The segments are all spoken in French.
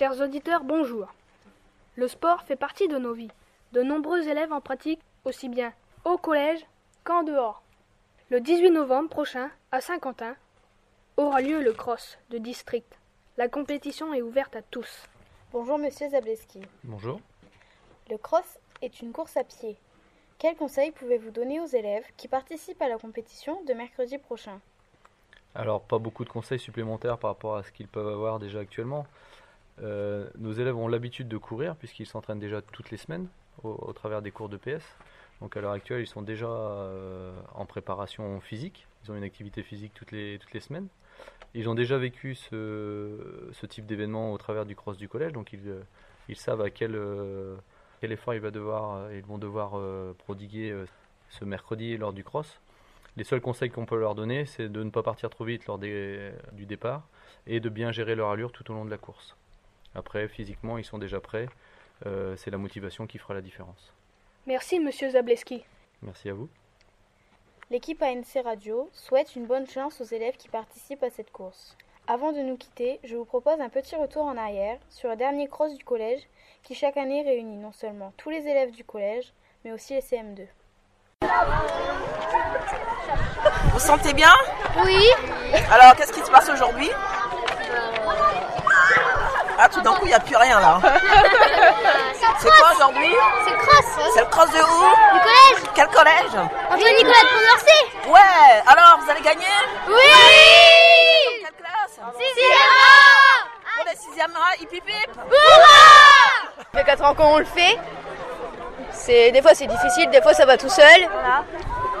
Chers auditeurs, bonjour. Le sport fait partie de nos vies. De nombreux élèves en pratiquent aussi bien au collège qu'en dehors. Le 18 novembre prochain, à Saint-Quentin, aura lieu le cross de district. La compétition est ouverte à tous. Bonjour Monsieur Zableski. Bonjour. Le cross est une course à pied. Quels conseils pouvez-vous donner aux élèves qui participent à la compétition de mercredi prochain? Alors, pas beaucoup de conseils supplémentaires par rapport à ce qu'ils peuvent avoir déjà actuellement. Euh, nos élèves ont l'habitude de courir puisqu'ils s'entraînent déjà toutes les semaines au, travers des cours de PS. Donc à l'heure actuelle, ils sont déjà euh, en préparation physique. Ils ont une activité physique toutes les, semaines. Ils ont déjà vécu ce, type d'événement au travers du cross du collège, donc ils, euh, savent à quel, effort ils vont devoir prodiguer ce mercredi lors du cross. Les seuls conseils qu'on peut leur donner, c'est de ne pas partir trop vite lors du départ et de bien gérer leur allure tout au long de la course. Après, physiquement, ils sont déjà prêts. Euh, c'est la motivation qui fera la différence. Merci, monsieur Zableski. Merci à vous. L'équipe ANC Radio souhaite une bonne chance aux élèves qui participent à cette course. Avant de nous quitter, je vous propose un petit retour en arrière sur le dernier cross du collège qui chaque année réunit non seulement tous les élèves du collège, mais aussi les CM2. Vous sentez bien? Oui. Alors, qu'est-ce qui se passe aujourd'hui? Ah, tout d'un coup, il n'y a plus rien là. C'est quoi aujourd'hui C'est cross. C'est le cross de où Du collège. Quel collège Antoine Nicolas de Condorcet. Ouais, alors, vous allez gagner Oui. Quelle classe C'est Pour les 6e A, hip hip hip Ça fait 4 ans qu'on le fait. C'est des fois c'est difficile, des fois ça va tout seul.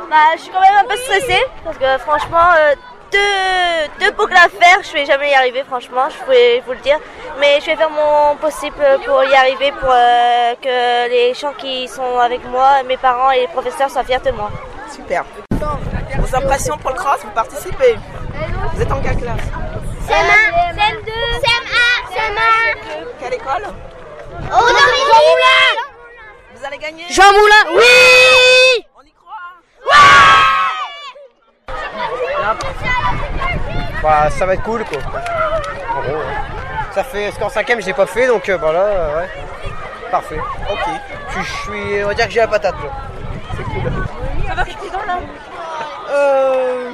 Bah, je suis quand même un peu stressée parce que franchement, euh, deux, deux boucles à faire, je vais jamais y arriver, franchement, je vais vous le dire. Mais je vais faire mon possible pour y arriver, pour euh, que les gens qui sont avec moi, mes parents et les professeurs soient fiers de moi. Super. Vos impressions pour le cross, vous participez Vous êtes en quelle classe CM1, CM2, CM1, CM1. Quelle école Oh non, Jean Moulin. Vous allez gagner Jean Moulin, oui On y croit Bah, ça va être cool quoi. En gros, ouais. Ça fait. Parce qu'en cinquième, j'ai pas fait donc euh, bah là, euh, ouais. Parfait. Ok. Je suis- je suis. On va dire que j'ai la patate là. Ça va, président là Euh.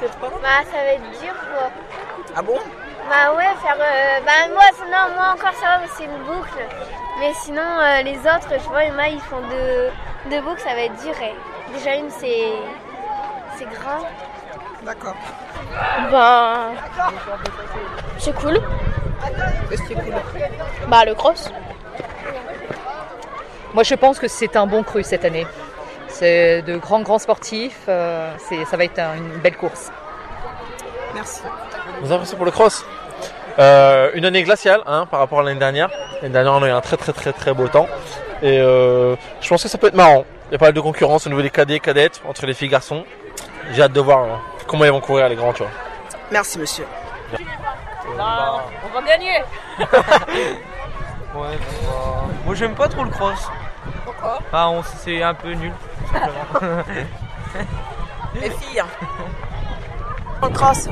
Bah, ça va être dur quoi. Ah bon? Bah ouais, faire. euh, bah moi, non, moi encore ça va, mais c'est une boucle. Mais sinon, euh, les autres, je vois, il y en a, ils font deux, deux boucles, ça va être dur. et Déjà une, c'est. C'est grand. D'accord. Ben. C'est cool. Qu'est-ce qui est cool? Bah le cross. Moi, je pense que c'est un bon cru cette année. C'est de grands, grands sportifs. euh, c'est, ça va être un- une belle course. Merci. Vos impressions pour le cross? Euh, Une année glaciale hein, par rapport à l'année dernière. L'année dernière, on a eu un très très très très beau temps. Et euh, je pense que ça peut être marrant. Il y a pas mal de concurrence au niveau des cadets et cadettes entre les filles et garçons. J'ai hâte de voir euh, comment ils vont courir les grands, tu vois. Merci monsieur. On va gagner. Ouais, Moi j'aime pas trop le cross. Pourquoi? Ah, on- c'est un peu nul. simplement. Les filles. On cross.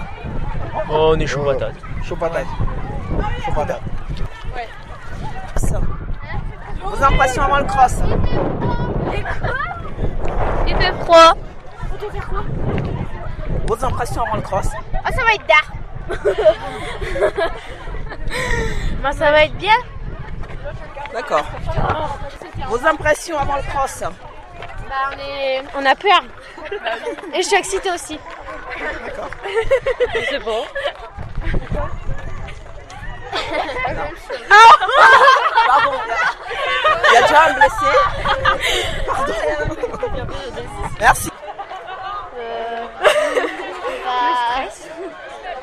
oh, on est chaud patate. Chaud patate. Chaud patate. Vos impressions avant le cross. Il fait froid. Vos impressions avant le cross. Ah, ça va être tard. bah, ça va être bien. D'accord. Vos impressions avant le cross. Bah, on est. On a peur. Et je suis excitée aussi. D'accord. C'est bon. Pardon. Il y a déjà un blessé. Pardon. Merci. Bah,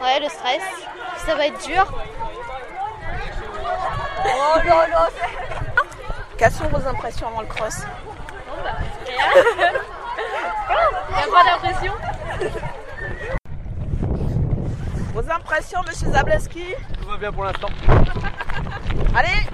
Ouais, le stress. Ça va être dur. Oh non, non. Quelles sont vos impressions avant le cross Il a pas d'impression Vos impressions, monsieur Zableski Tout va bien pour l'instant. Allez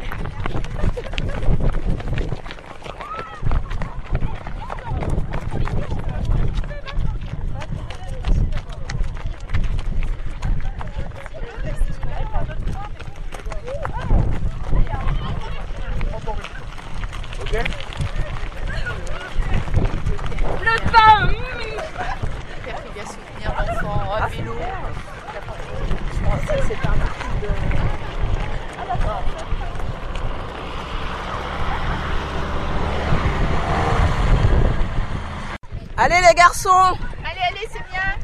Allez les garçons Allez, allez, c'est bien.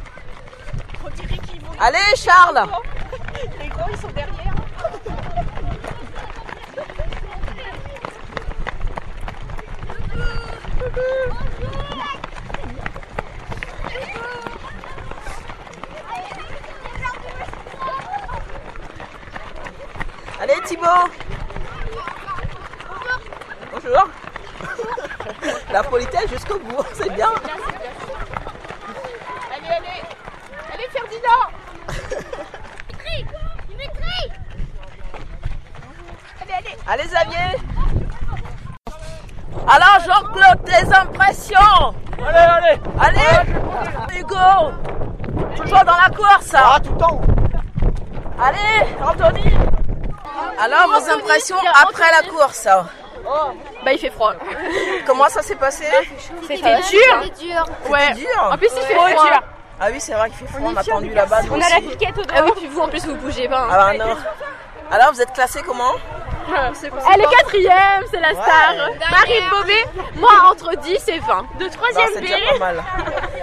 On dirait qu'ils vont. Allez Charles Les gros, ils sont derrière. Allez Thibaut Bonjour La politesse jusqu'au bout, c'est bien. Allez, allez. Allez, Ferdinand. Allez, allez. Allez Xavier. Alors Jean-Claude, tes impressions? Allez, allez. Allez. Hugo Toujours dans la course? Ah, tout le temps. Allez Anthony. Alors vos impressions après la course? Bah, il fait froid. Comment ça s'est passé C'était dur. Ouais. dur En plus, il fait froid. dur. Ah oui c'est vrai qu'il fait froid, on a tendu là-bas On a la piquette au Ah oui, puis vous, en plus, vous bougez pas. hein. Ah bah non. Alors vous êtes classé comment Elle est quatrième, c'est la star. Marine Beauvais, moi entre 10 et 20. De Bah, troisième C'est déjà pas mal.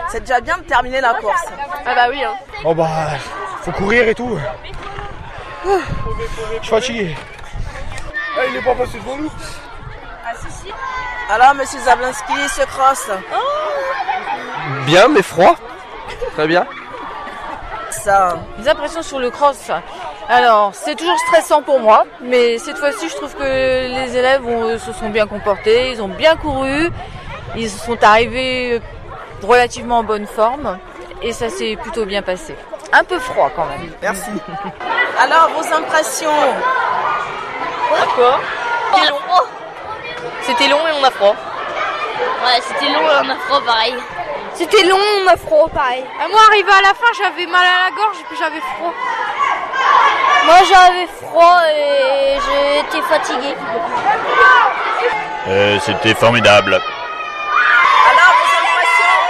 C'est déjà bien de terminer la course. Ah bah oui. Hein. Oh bah, faut courir et tout. Ah, Je suis fatigué. Ah, il est pas passé devant nous. Alors monsieur Zablinski, ce cross Bien, mais froid. Très bien. Ça. Mes impressions sur le cross. Alors, c'est toujours stressant pour moi, mais cette fois-ci, je trouve que les élèves ont- se sont bien comportés, ils ont bien couru, ils sont arrivés relativement en bonne forme, et ça s'est plutôt bien passé. Un peu froid quand même. Merci. Alors vos impressions D'accord. C'était long et on a froid. Ouais, c'était long et on a froid pareil. C'était long, on a froid, pareil. Ah, moi, arrivé à la fin, j'avais mal à la gorge et puis j'avais froid. Moi j'avais froid et j'étais fatiguée. Euh, C'était formidable. Alors vos impressions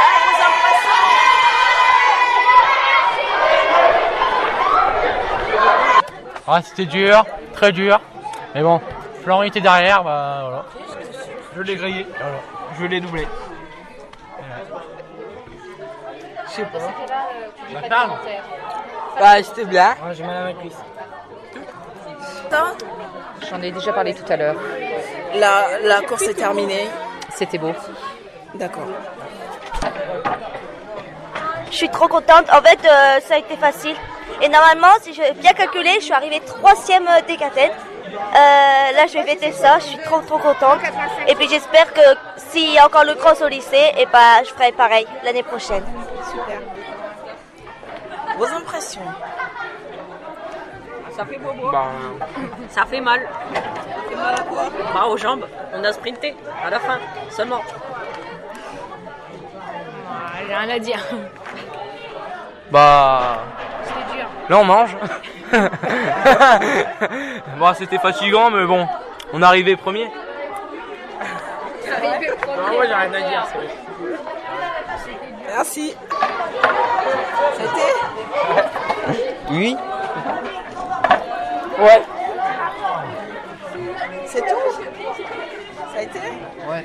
Ouais, vos impressions Ah, c'était dur, très dur. Mais bon, Florent était derrière, bah voilà. Je l'ai grillé, voilà. je l'ai doublé. Je sais pas. Bah. Bah, c'était bien. Ouais, j'ai mal à ma cuisse. J'en ai déjà parlé tout à l'heure. La, la course est terminée. C'était beau. D'accord. Je suis trop contente. En fait, euh, ça a été facile. Et normalement, si j'ai bien calculé, je suis arrivée troisième des cadettes. Euh, là, je vais fêter ça. Je suis trop trop contente. Et puis j'espère que s'il y a encore le cross au lycée, et bah, je ferai pareil l'année prochaine. Super. Vos impressions? Ça fait bobo. Bah, Ça fait mal. Ça fait mal à quoi Bah aux jambes. On a sprinté à la fin seulement. J'ai rien à dire. Bah. C'était dur. Là on mange. bon, c'était fatigant, mais bon, on est arrivé premier. Non, moi j'ai rien à dire. c'est vrai. Merci. C'était oui. Ouais. C'est tout? Ça a été? Ouais.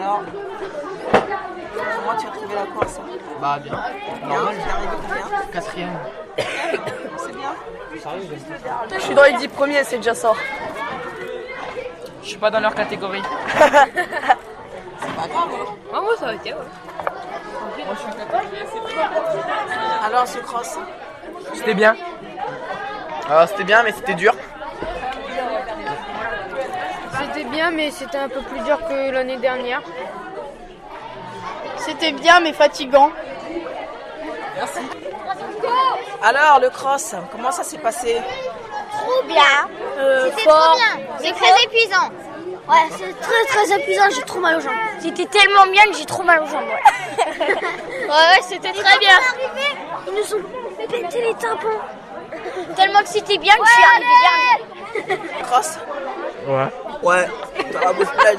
Alors Comment tu as trouvé la course Bah, bien. Es arrivé combien Quatrième. C'est. Je suis dans les 10 premiers, c'est déjà ça. Je suis pas dans leur catégorie. C'est pas grave. hein. Ah, moi, ça a été, ouais. Alors ce cross C'était bien. Alors, c'était bien, mais c'était dur. C'était bien, mais c'était un peu plus dur que l'année dernière. C'était bien, mais fatigant. Merci. Alors le cross, comment ça s'est passé? Trop bien. C'était trop bien. C'est très épuisant. Ouais, c'est très très épuisant. J'ai trop mal aux jambes. C'était tellement bien que j'ai trop mal aux jambes. Ouais, ouais, ouais c'était très bien. Ils nous ont pété les tampons. Tellement que c'était bien que je suis arrivée dernière. Cross? Ouais. Ouais, dans la bouche pleine.